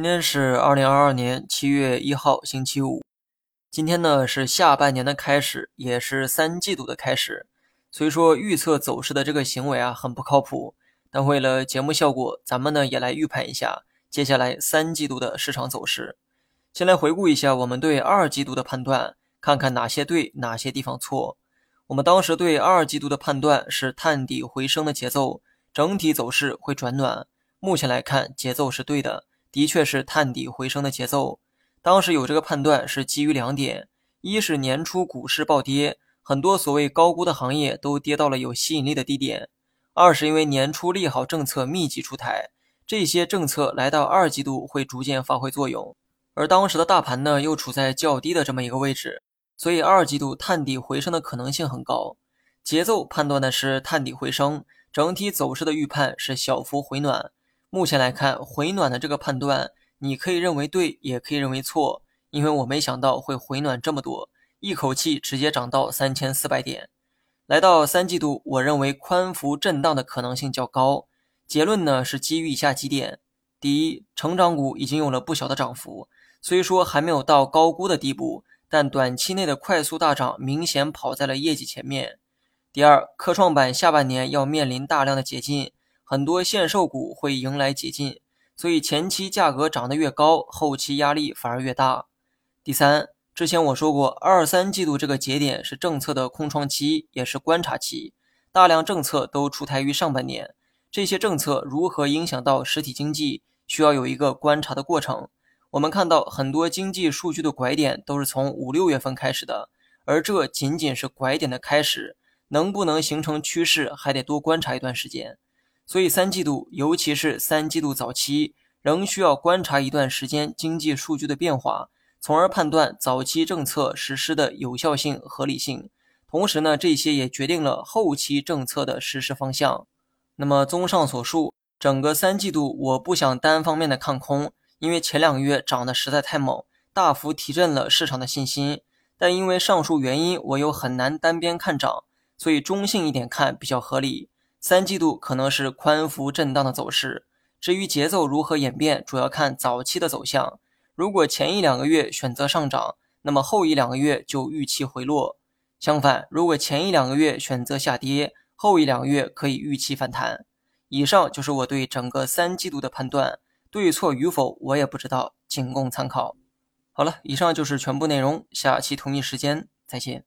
今天是二零二二年七月一号，星期五。今天呢是下半年的开始，也是三季度的开始。所以说预测走势的这个行为啊，很不靠谱。但为了节目效果，咱们呢也来预判一下接下来三季度的市场走势。先来回顾一下我们对二季度的判断，看看哪些对，哪些地方错。我们当时对二季度的判断是探底回升的节奏，整体走势会转暖。目前来看，节奏是对的。的确是探底回升的节奏。当时有这个判断是基于两点：一是年初股市暴跌，很多所谓高估的行业都跌到了有吸引力的低点；二是因为年初利好政策密集出台，这些政策来到二季度会逐渐发挥作用。而当时的大盘呢，又处在较低的这么一个位置，所以二季度探底回升的可能性很高。节奏判断的是探底回升，整体走势的预判是小幅回暖。目前来看，回暖的这个判断，你可以认为对，也可以认为错，因为我没想到会回暖这么多，一口气直接涨到三千四百点。来到三季度，我认为宽幅震荡的可能性较高。结论呢是基于以下几点：第一，成长股已经有了不小的涨幅，虽说还没有到高估的地步，但短期内的快速大涨明显跑在了业绩前面。第二，科创板下半年要面临大量的解禁。很多限售股会迎来解禁，所以前期价格涨得越高，后期压力反而越大。第三，之前我说过，二三季度这个节点是政策的空窗期，也是观察期，大量政策都出台于上半年，这些政策如何影响到实体经济，需要有一个观察的过程。我们看到很多经济数据的拐点都是从五六月份开始的，而这仅仅是拐点的开始，能不能形成趋势，还得多观察一段时间。所以三季度，尤其是三季度早期，仍需要观察一段时间经济数据的变化，从而判断早期政策实施的有效性、合理性。同时呢，这些也决定了后期政策的实施方向。那么，综上所述，整个三季度我不想单方面的看空，因为前两个月涨得实在太猛，大幅提振了市场的信心。但因为上述原因，我又很难单边看涨，所以中性一点看比较合理。三季度可能是宽幅震荡的走势，至于节奏如何演变，主要看早期的走向。如果前一两个月选择上涨，那么后一两个月就预期回落；相反，如果前一两个月选择下跌，后一两个月可以预期反弹。以上就是我对整个三季度的判断，对错与否我也不知道，仅供参考。好了，以上就是全部内容，下期同一时间再见。